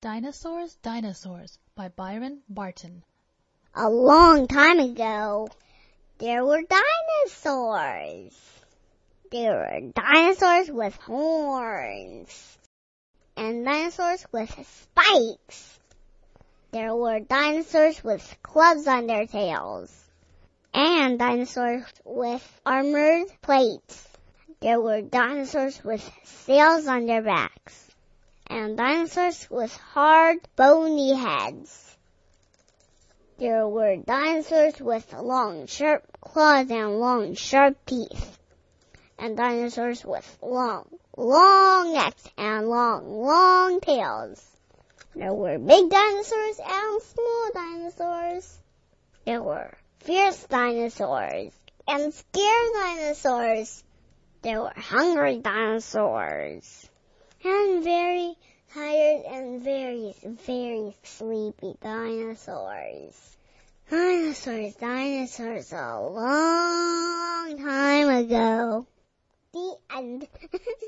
Dinosaurs, Dinosaurs by Byron Barton. A long time ago, there were dinosaurs. There were dinosaurs with horns and dinosaurs with spikes. There were dinosaurs with clubs on their tails and dinosaurs with armored plates. There were dinosaurs with sails on their backs and dinosaurs with hard, bony heads. There were dinosaurs with long, sharp claws and long, sharp teeth. And dinosaurs with long, long necks and long, long tails. There were big dinosaurs and small dinosaurs. There were fierce dinosaurs and scared dinosaurs. There were hungry dinosaurs and very very, very sleepy dinosaurs. Dinosaurs, dinosaurs a long time ago. The end.